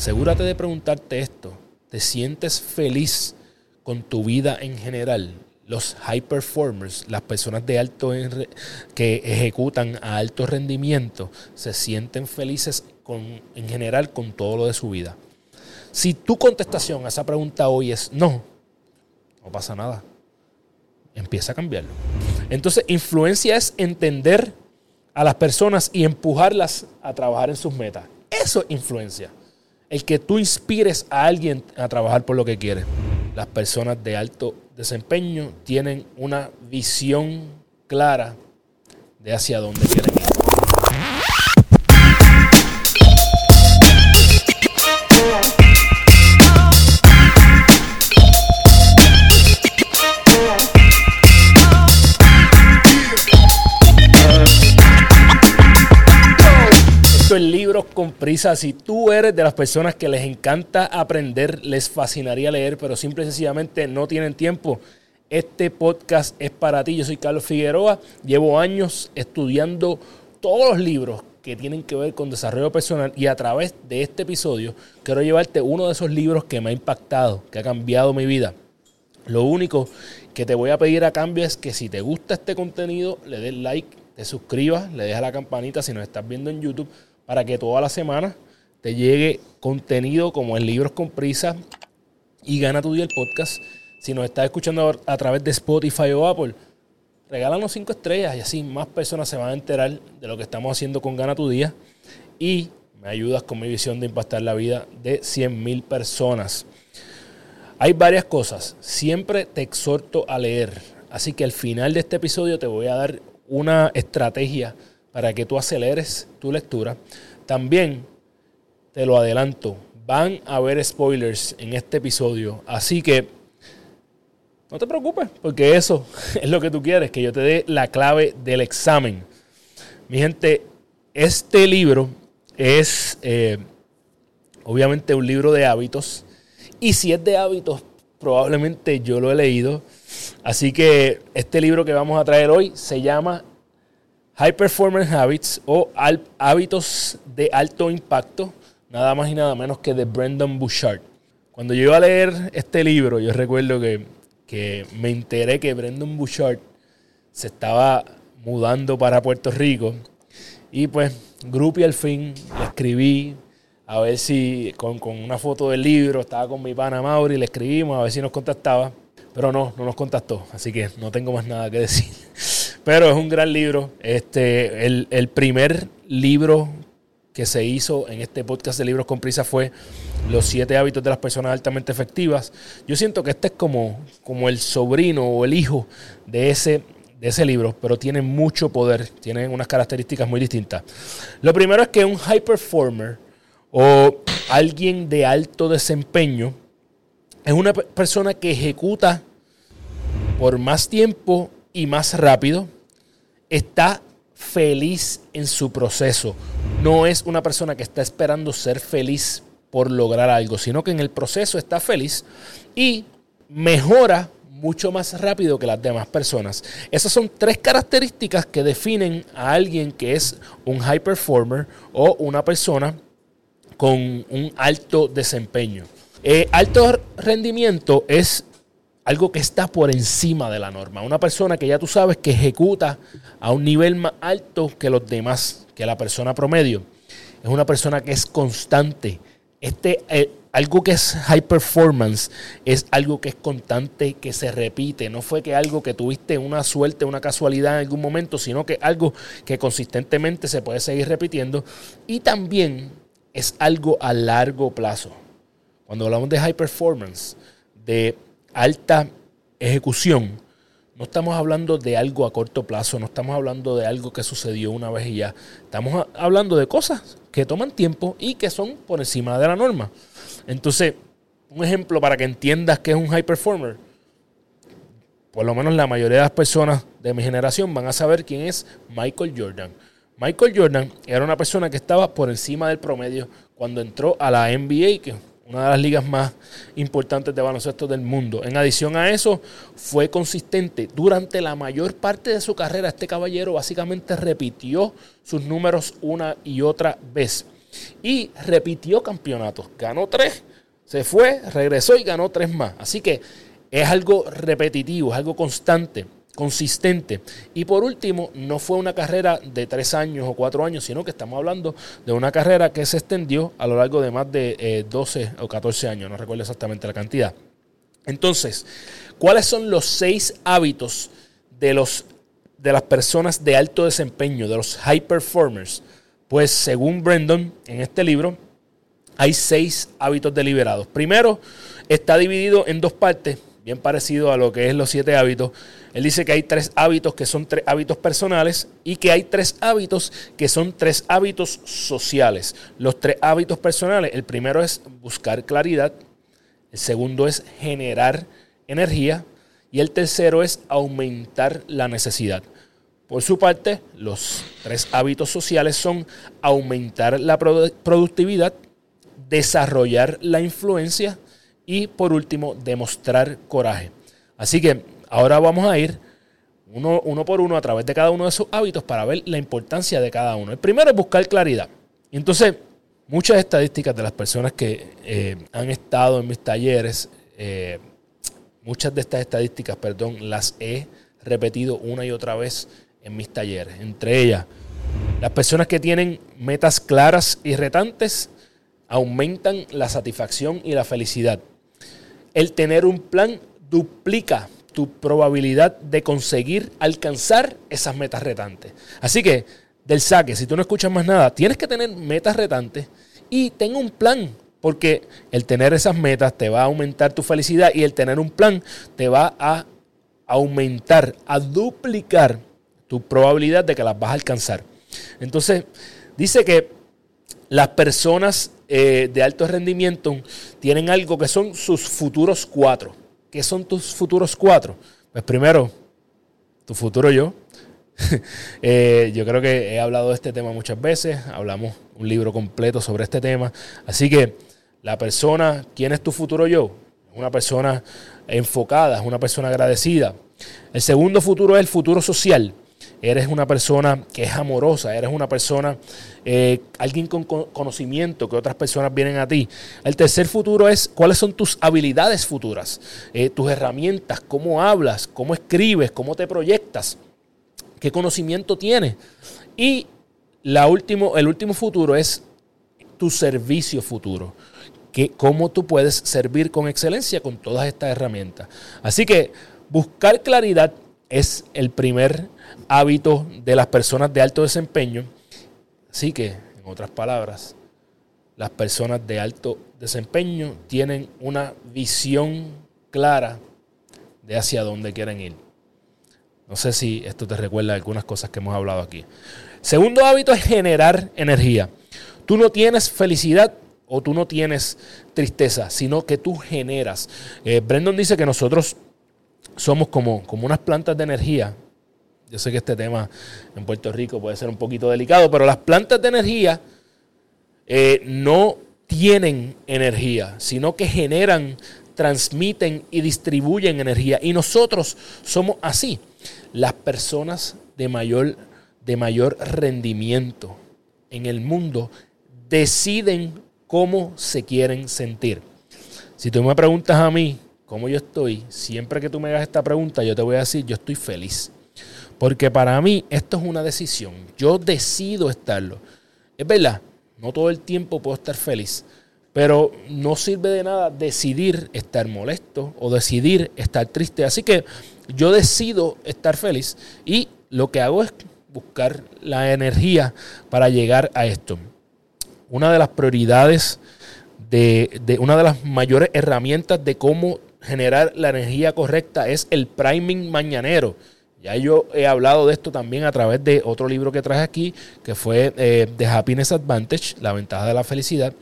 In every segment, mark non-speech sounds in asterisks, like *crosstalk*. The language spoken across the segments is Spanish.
asegúrate de preguntarte esto. ¿Te sientes feliz con tu vida en general? Los high performers, las personas de alto que ejecutan a alto rendimiento, se sienten felices con, en general con todo lo de su vida. Si tu contestación a esa pregunta hoy es no, no pasa nada. Empieza a cambiarlo. Entonces, influencia es entender a las personas y empujarlas a trabajar en sus metas. Eso es influencia. El que tú inspires a alguien a trabajar por lo que quiere. Las personas de alto desempeño tienen una visión clara de hacia dónde quieren ir. Con prisa. Si tú eres de las personas que les encanta aprender, les fascinaría leer, pero simple y sencillamente no tienen tiempo, este podcast es para ti. Yo soy Carlos Figueroa. Llevo años estudiando todos los libros que tienen que ver con desarrollo personal y a través de este episodio quiero llevarte uno de esos libros que me ha impactado, que ha cambiado mi vida. Lo único que te voy a pedir a cambio es que si te gusta este contenido, le des like, te suscribas, le dejas la campanita si nos estás viendo en YouTube para que toda la semana te llegue contenido como en Libros con Prisa y Gana tu Día el podcast. Si nos estás escuchando a través de Spotify o Apple, regálanos cinco estrellas y así más personas se van a enterar de lo que estamos haciendo con Gana tu Día y me ayudas con mi visión de impactar la vida de 100 mil personas. Hay varias cosas. Siempre te exhorto a leer. Así que al final de este episodio te voy a dar una estrategia para que tú aceleres tu lectura. También te lo adelanto, van a haber spoilers en este episodio, así que no te preocupes, porque eso *laughs* es lo que tú quieres, que yo te dé la clave del examen. Mi gente, este libro es eh, obviamente un libro de hábitos, y si es de hábitos, probablemente yo lo he leído. Así que este libro que vamos a traer hoy se llama High Performance Habits o hábitos de alto impacto, nada más y nada menos que de Brendan Bouchard. Cuando yo iba a leer este libro, yo recuerdo que, que me enteré que Brendan Bouchard se estaba mudando para Puerto Rico y pues grupi al fin le escribí a ver si con, con, una foto del libro, estaba con mi pana Mauri, le escribimos a ver si nos contactaba, pero no, no nos contactó, así que no tengo más nada que decir. *laughs* Pero es un gran libro. Este, el, primer libro que se hizo en este podcast de Libros con Prisa fue Los siete hábitos de las personas altamente efectivas. Yo siento que este es como, como el sobrino o el hijo de ese, de ese libro, pero tiene mucho poder, tiene unas características muy distintas. Lo primero es que un high performer o alguien de alto desempeño es una persona que ejecuta por más tiempo y más rápido, está feliz en su proceso. No es una persona que está esperando ser feliz por lograr algo, sino que en el proceso está feliz y mejora mucho más rápido que las demás personas. Esas son tres características que definen a alguien que es un high performer o una persona con un alto desempeño. Eh, alto rendimiento es algo que está por encima de la norma. Una persona que ya tú sabes que ejecuta a un nivel más alto que los demás, que la persona promedio. Es una persona que es constante. Este, eh, algo que es high performance es algo que es constante, que se repite. No fue que algo que tuviste una suerte, una casualidad en algún momento, sino que algo que consistentemente se puede seguir repitiendo. Y también es algo a largo plazo. Cuando hablamos de high performance, de alta ejecución, no estamos hablando de algo a corto plazo, no estamos hablando de algo que sucedió una vez y ya. Estamos hablando de cosas que toman tiempo y que son por encima de la norma. Entonces, un ejemplo para que entiendas que es un high performer. Por lo menos la mayoría de las personas de mi generación van a saber quién es Michael Jordan. Michael Jordan era una persona que estaba por encima del promedio cuando entró a la NBA, una de las ligas más importantes de baloncesto del mundo. En adición a eso, fue consistente. Durante la mayor parte de su carrera, este caballero básicamente repitió sus números una y otra vez. y repitió campeonatos. Ganó tres, se fue, regresó y ganó tres más. Así que es algo repetitivo, es algo constante, consistente. Y por último, no fue una carrera de tres años o cuatro años, sino que estamos hablando de una carrera que se extendió a lo largo de más de 12 eh, o 14 años, no recuerdo exactamente la cantidad. Entonces, ¿cuáles son los seis hábitos de, los, de las personas de alto desempeño, de los high performers? Pues según Brandon, en este libro, hay seis hábitos deliberados. Primero, está dividido en dos partes, bien parecido a lo que es los siete hábitos. Él dice que hay tres hábitos que son tres hábitos personales y que hay tres hábitos que son tres hábitos sociales. Los tres hábitos personales, el primero es buscar claridad, el segundo es generar energía y el tercero es aumentar la necesidad. Por su parte, los tres hábitos sociales son aumentar la productividad, desarrollar la influencia y por último demostrar coraje. Así que ahora vamos a ir uno, uno, por uno a través de cada uno de esos hábitos para ver la importancia de cada uno. El primero es buscar claridad. Y entonces muchas estadísticas de las personas que eh, han estado en mis talleres, eh, muchas de estas estadísticas, perdón, las he repetido una y otra vez en mis talleres. Entre ellas, las personas que tienen metas claras y retantes aumentan la satisfacción y la felicidad. El tener un plan duplica tu probabilidad de conseguir alcanzar esas metas retantes. Así que del saque, si tú no escuchas más nada, tienes que tener metas retantes y ten un plan, porque el tener esas metas te va a aumentar tu felicidad y el tener un plan te va a aumentar, a duplicar tu probabilidad de que las vas a alcanzar. Entonces, dice que las personas eh, de alto rendimiento tienen algo que son sus futuros cuatro. ¿Qué son tus futuros cuatro? Pues primero, tu futuro yo, *laughs* Eh, yo creo que he hablado de este tema muchas veces, hablamos un libro completo sobre este tema. Así que la persona, ¿quién es tu futuro yo? Una persona enfocada, es una persona agradecida. El segundo futuro es el futuro social. Eres una persona que es amorosa, eres una persona, eh, alguien con conocimiento, que otras personas vienen a ti. El tercer futuro es cuáles son tus habilidades futuras, eh, tus herramientas, cómo hablas, cómo escribes, cómo te proyectas qué conocimiento tienes. Y la último, el último futuro es tu servicio futuro. Que, cómo tú puedes servir con excelencia con todas estas herramientas. Así que buscar claridad es el primer hábito de las personas de alto desempeño. Así que, en otras palabras, las personas de alto desempeño tienen una visión clara de hacia dónde quieren ir. No sé si esto te recuerda algunas cosas que hemos hablado aquí. Segundo hábito es generar energía. Tú no tienes felicidad o tú no tienes tristeza, sino que tú generas. Eh, Brandon dice que nosotros somos como, como unas plantas de energía. Yo sé que este tema en Puerto Rico puede ser un poquito delicado, pero las plantas de energía eh, no tienen energía, sino que generan, transmiten y distribuyen energía. Y nosotros somos así las personas de mayor, de mayor rendimiento en el mundo deciden cómo se quieren sentir. Si tú me preguntas a mí cómo yo estoy, siempre que tú me hagas esta pregunta, yo te voy a decir, yo estoy feliz. Porque para mí esto es una decisión. Yo decido estarlo. Es verdad, no todo el tiempo puedo estar feliz. Pero no sirve de nada decidir estar molesto o decidir estar triste. Así que yo decido estar feliz y lo que hago es buscar la energía para llegar a esto. Una de las prioridades de, una de las mayores herramientas de cómo generar la energía correcta es el priming mañanero. Ya yo he hablado de esto también a través de otro libro que traje aquí, que fue eh, The Happiness Advantage, la ventaja de la felicidad.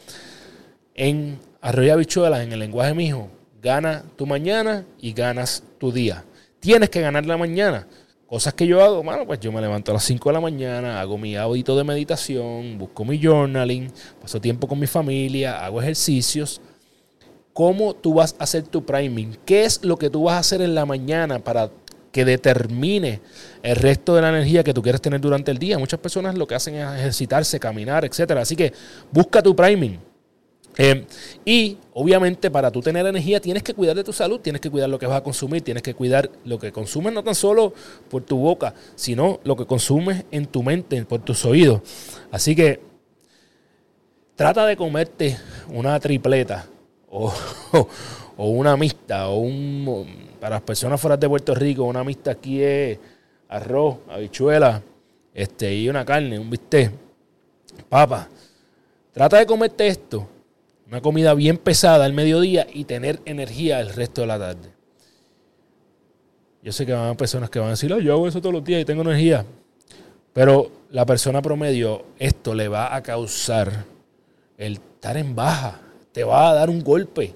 En Arroyo Habichuelas, en el lenguaje mijo, gana tu mañana y ganas tu día. Tienes que ganar la mañana. Cosas que yo hago, bueno, pues yo me levanto a las 5 de la mañana, hago mi audito de meditación, busco mi journaling, paso tiempo con mi familia, hago ejercicios. ¿Cómo tú vas a hacer tu priming? ¿Qué es lo que tú vas a hacer en la mañana para que determine el resto de la energía que tú quieres tener durante el día. Muchas personas lo que hacen es ejercitarse, caminar, etc. Así que busca tu priming. Eh, y obviamente para tú tener energía tienes que cuidar de tu salud, tienes que cuidar lo que vas a consumir, tienes que cuidar lo que consumes no tan solo por tu boca, sino lo que consumes en tu mente, por tus oídos. Así que trata de comerte una tripleta o, *laughs* una mixta o un para las personas fuera de Puerto Rico una mixta aquí es arroz, habichuela, este y una carne, un bistec, papa. Trata de comerte esto una comida bien pesada al mediodía y tener energía el resto de la tarde. Yo sé que van a personas que van a decir, yo hago eso todos los días y tengo energía. Pero la persona promedio, esto le va a causar el estar en baja. Te va a dar un golpe.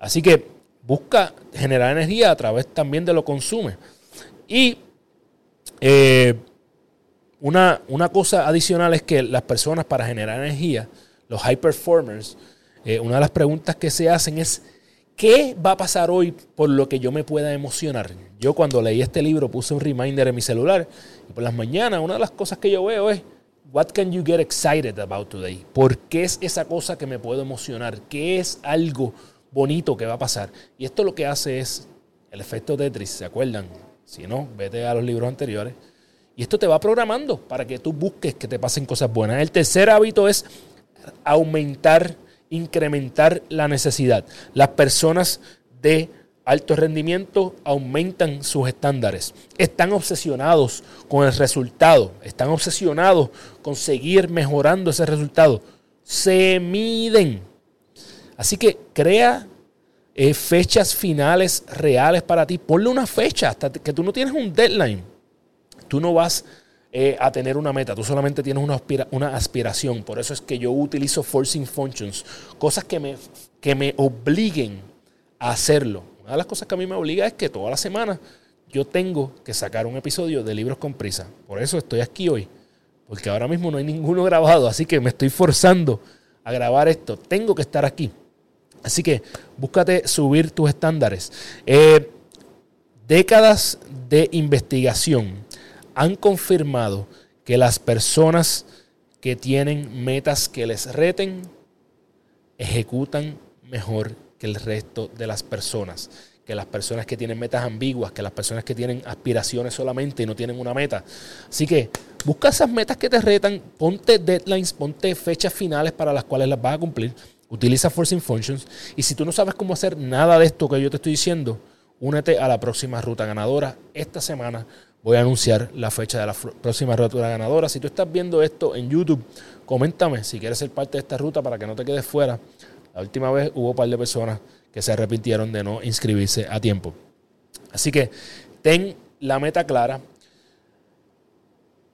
Así que busca generar energía a través también de lo consume. Y eh, una, una cosa adicional es que las personas para generar energía, los high performers, eh, una de las preguntas que se hacen es, ¿qué va a pasar hoy por lo que yo me pueda emocionar? Yo cuando leí este libro puse un reminder en mi celular y por las mañanas una de las cosas que yo veo es, What can you get excited about today? ¿Por qué es esa cosa que me puedo emocionar? ¿Qué es algo bonito que va a pasar? Y esto lo que hace es el efecto Tetris, ¿se acuerdan? Si no, vete a los libros anteriores. Y esto te va programando para que tú busques que te pasen cosas buenas. El tercer hábito es aumentar incrementar la necesidad. Las personas de alto rendimiento aumentan sus estándares. Están obsesionados con el resultado. Están obsesionados con seguir mejorando ese resultado. Se miden. Así que crea eh, fechas finales reales para ti. Ponle una fecha hasta que tú no tienes un deadline. Tú no vas eh, a tener una meta, tú solamente tienes una, aspiración. Por eso es que yo utilizo forcing functions, cosas que me, que me obliguen a hacerlo. Una de las cosas que a mí me obliga es que toda la semana yo tengo que sacar un episodio de libros con prisa. Por eso estoy aquí hoy, porque ahora mismo no hay ninguno grabado, así que me estoy forzando a grabar esto. Tengo que estar aquí. Así que búscate subir tus estándares. Eh, décadas de investigación han confirmado que las personas que tienen metas que les reten ejecutan mejor que el resto de las personas. Que las personas que tienen metas ambiguas, que las personas que tienen aspiraciones solamente y no tienen una meta. Así que busca esas metas que te retan, ponte deadlines, ponte fechas finales para las cuales las vas a cumplir. Utiliza Forcing Functions. Y si tú no sabes cómo hacer nada de esto que yo te estoy diciendo, únete a la próxima ruta ganadora esta semana voy a anunciar la fecha de la próxima ruta ganadora. Si tú estás viendo esto en YouTube, coméntame si quieres ser parte de esta ruta para que no te quedes fuera. La última vez hubo un par de personas que se arrepintieron de no inscribirse a tiempo. Así que ten la meta clara,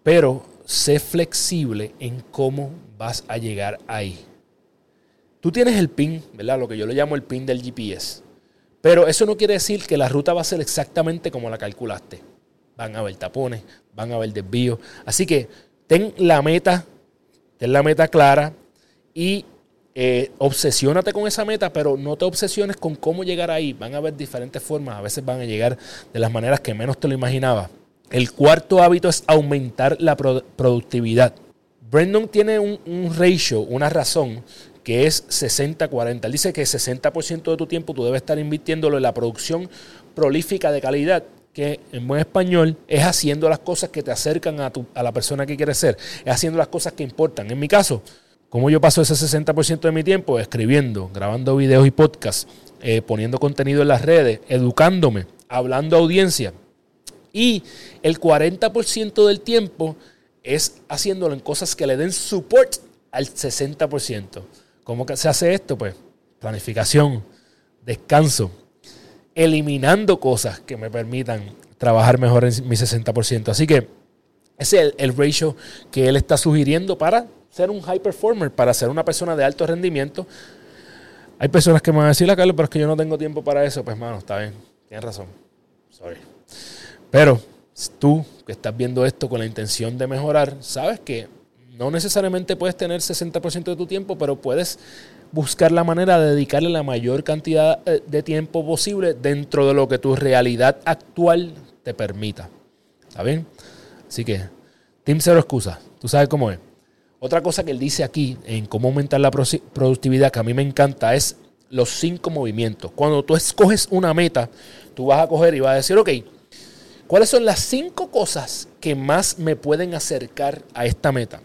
pero sé flexible en cómo vas a llegar ahí. Tú tienes el pin, ¿verdad? Lo que yo le llamo el pin del GPS. Pero eso no quiere decir que la ruta va a ser exactamente como la calculaste van a haber tapones, van a haber desvíos. Así que ten la meta, ten la meta clara y eh, obsesiónate con esa meta, pero no te obsesiones con cómo llegar ahí. Van a haber diferentes formas, a veces van a llegar de las maneras que menos te lo imaginabas. El cuarto hábito es aumentar la productividad. Brandon tiene un, un ratio, una razón que es 60-40. Él dice que 60% de tu tiempo tú debes estar invirtiéndolo en la producción prolífica de calidad que en buen español es haciendo las cosas que te acercan a, tu, a la persona que quieres ser, es haciendo las cosas que importan. En mi caso, como yo paso ese 60% de mi tiempo escribiendo, grabando videos y podcasts, eh, poniendo contenido en las redes, educándome, hablando a audiencia. Y el 40% del tiempo es haciéndolo en cosas que le den support al 60%. ¿Cómo se hace esto? Pues planificación, descanso, eliminando cosas que me permitan trabajar mejor en mi 60%. Así que ese es el, ratio que él está sugiriendo para ser un high performer, para ser una persona de alto rendimiento. Hay personas que me van a decir, Carlos, pero es que yo no tengo tiempo para eso. Pues, mano, está bien, tienes razón. Sorry. Pero tú que estás viendo esto con la intención de mejorar, sabes que no necesariamente puedes tener 60% de tu tiempo, pero puedes buscar la manera de dedicarle la mayor cantidad eh, de tiempo posible dentro de lo que tu realidad actual te permita. ¿Está bien? Así que, Team Cero Excusa, tú sabes cómo es. Otra cosa que él dice aquí en cómo aumentar la productividad que a mí me encanta es los cinco movimientos. Cuando tú escoges una meta, tú vas a coger y vas a decir, ok, ¿cuáles son las cinco cosas que más me pueden acercar a esta meta?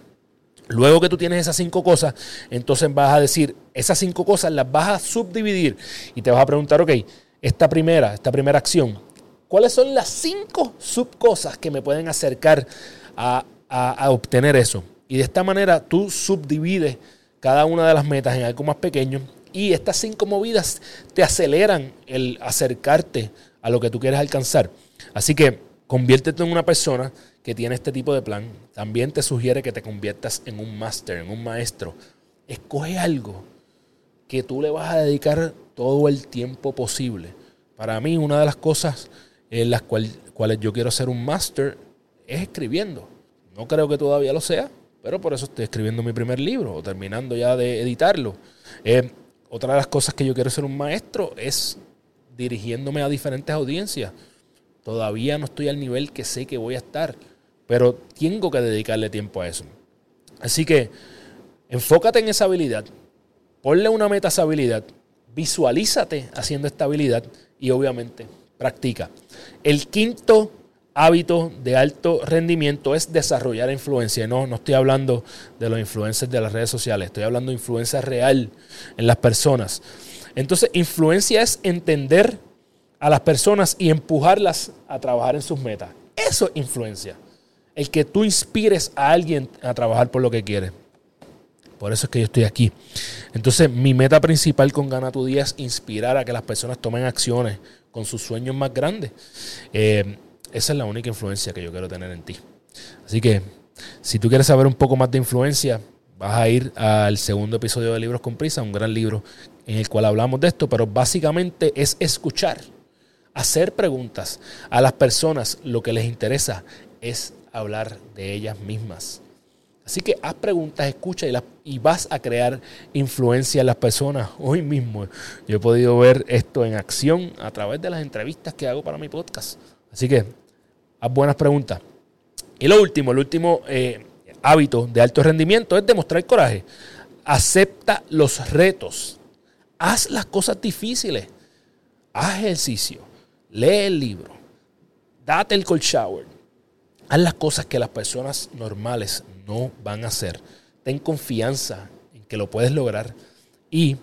Luego que tú tienes esas cinco cosas, entonces vas a decir, esas cinco cosas las vas a subdividir y te vas a preguntar, ok, esta primera, esta primera acción, ¿cuáles son las cinco subcosas que me pueden acercar a, a obtener eso? Y de esta manera tú subdivides cada una de las metas en algo más pequeño y estas cinco movidas te aceleran el acercarte a lo que tú quieres alcanzar. Así que conviértete en una persona que tiene este tipo de plan. También te sugiere que te conviertas en un máster, en un maestro. Escoge algo que tú le vas a dedicar todo el tiempo posible. Para mí, una de las cosas en las cuales yo quiero ser un máster es escribiendo. No creo que todavía lo sea, pero por eso estoy escribiendo mi primer libro o terminando ya de editarlo. Eh, otra de las cosas que yo quiero ser un maestro es dirigiéndome a diferentes audiencias. Todavía no estoy al nivel que sé que voy a estar, pero tengo que dedicarle tiempo a eso. Así que enfócate en esa habilidad, ponle una meta a esa habilidad, visualízate haciendo esta habilidad y obviamente practica. El quinto hábito de alto rendimiento es desarrollar influencia. No, no estoy hablando de los influencers de las redes sociales, estoy hablando de influencia real en las personas. Entonces, influencia es entender a las personas y empujarlas a trabajar en sus metas. Eso es influencia. El que tú inspires a alguien a trabajar por lo que quiere. Por eso es que yo estoy aquí. Entonces, mi meta principal con Gana tu Día es inspirar a que las personas tomen acciones con sus sueños más grandes. Eh, esa es la única influencia que yo quiero tener en ti. Así que, si tú quieres saber un poco más de influencia, vas a ir al segundo episodio de Libros con Prisa, un gran libro en el cual hablamos de esto, pero básicamente es escuchar, hacer preguntas a las personas. Lo que les interesa es hablar de ellas mismas. Así que haz preguntas, escucha y, y, vas a crear influencia en las personas. *laughs* Hoy mismo yo he podido ver esto en acción a través de las entrevistas que hago para mi podcast. Así que, haz buenas preguntas. Y lo último, el último eh, hábito de alto rendimiento es demostrar coraje. Acepta los retos. Haz las cosas difíciles. Haz ejercicio. Lee el libro. Date el cold shower. Haz las cosas que las personas normales no van a hacer. Ten confianza en que lo puedes lograr. Y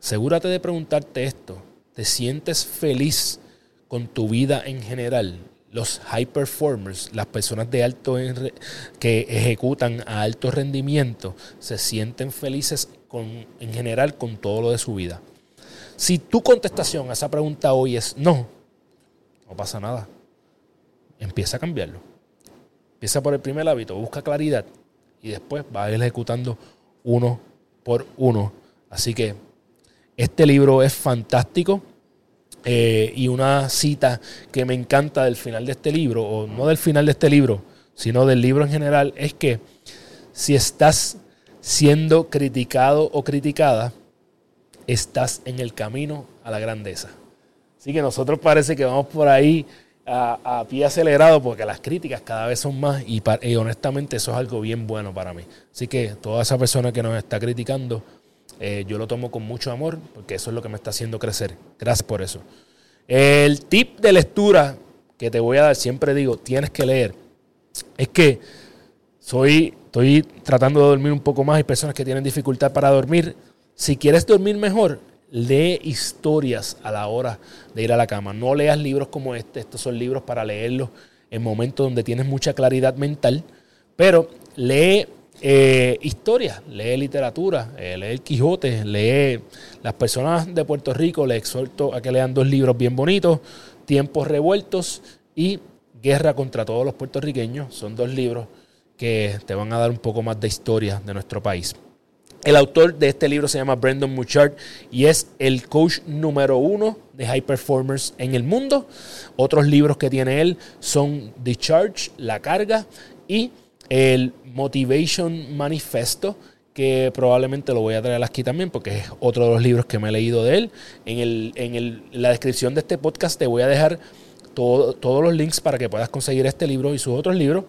asegúrate de preguntarte esto. ¿Te sientes feliz con tu vida en general, los high performers, las personas de alto que ejecutan a alto rendimiento, se sienten felices con, en general con todo lo de su vida. Si tu contestación a esa pregunta hoy es no, no pasa nada. Empieza a cambiarlo. Empieza por el primer hábito, busca claridad y después va a ir ejecutando uno por uno. Así que este libro es fantástico. Eh, y una cita que me encanta del final de este libro, o no del final de este libro, sino del libro en general, es que si estás siendo criticado o criticada, estás en el camino a la grandeza. Así que nosotros parece que vamos por ahí a, pie acelerado porque las críticas cada vez son más y, honestamente eso es algo bien bueno para mí. Así que toda esa persona que nos está criticando, eh, yo lo tomo con mucho amor porque eso es lo que me está haciendo crecer. Gracias por eso. El tip de lectura que te voy a dar, siempre digo, tienes que leer, es que soy, estoy tratando de dormir un poco más. Hay personas que tienen dificultad para dormir. Si quieres dormir mejor, lee historias a la hora de ir a la cama. No leas libros como este. Estos son libros para leerlos en momentos donde tienes mucha claridad mental. Pero lee eh, historia, lee literatura, eh, lee el Quijote, lee las personas de Puerto Rico, les exhorto a que lean dos libros bien bonitos, Tiempos Revueltos y Guerra contra todos los puertorriqueños. Son dos libros que te van a dar un poco más de historia de nuestro país. El autor de este libro se llama Brandon Muchard y es el coach número uno de high performers en el mundo. Otros libros que tiene él son The Charge, La Carga y el Motivation Manifesto, que probablemente lo voy a traer aquí también porque es otro de los libros que me he leído de él. En, el, en la descripción de este podcast te voy a dejar todos los links para que puedas conseguir este libro y sus otros libros.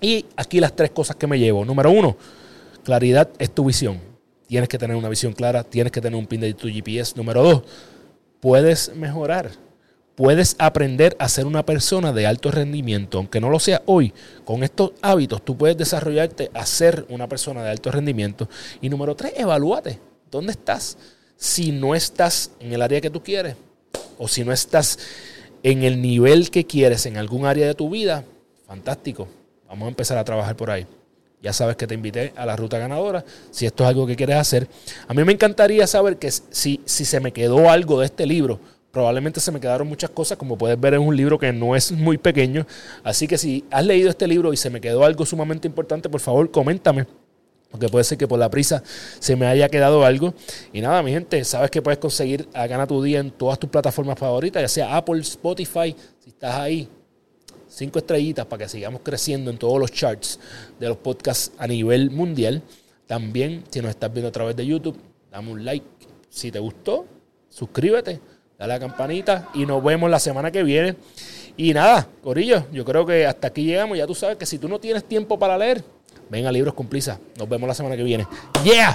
Y aquí las tres cosas que me llevo. Número uno, claridad es tu visión. Tienes que tener una visión clara, tienes que tener un pin de tu GPS. Número dos, puedes mejorar. Puedes aprender a ser una persona de alto rendimiento, aunque no lo sea hoy. Con estos hábitos tú puedes desarrollarte a ser una persona de alto rendimiento. Y número tres, evalúate. ¿Dónde estás? Si no estás en el área que tú quieres o si no estás en el nivel que quieres en algún área de tu vida, fantástico. Vamos a empezar a trabajar por ahí. Ya sabes que te invité a la ruta ganadora. Si esto es algo que quieres hacer, a mí me encantaría saber que si, si se me quedó algo de este libro, probablemente se me quedaron muchas cosas, como puedes ver es un libro que no es muy pequeño, así que si has leído este libro y se me quedó algo sumamente importante, por favor coméntame, porque puede ser que por la prisa se me haya quedado algo. Y nada, mi gente, sabes que puedes conseguir a Gana tu Día en todas tus plataformas favoritas, ya sea Apple, Spotify, si estás ahí, cinco estrellitas para que sigamos creciendo en todos los charts de los podcasts a nivel mundial. También, si nos estás viendo a través de YouTube, dame un like. Si te gustó, suscríbete dale a la campanita y nos vemos la semana que viene. Y nada, Corillo, yo creo que hasta aquí llegamos. Ya tú sabes que si tú no tienes tiempo para leer, ven a Libros con Nos vemos la semana que viene. ¡Yeah!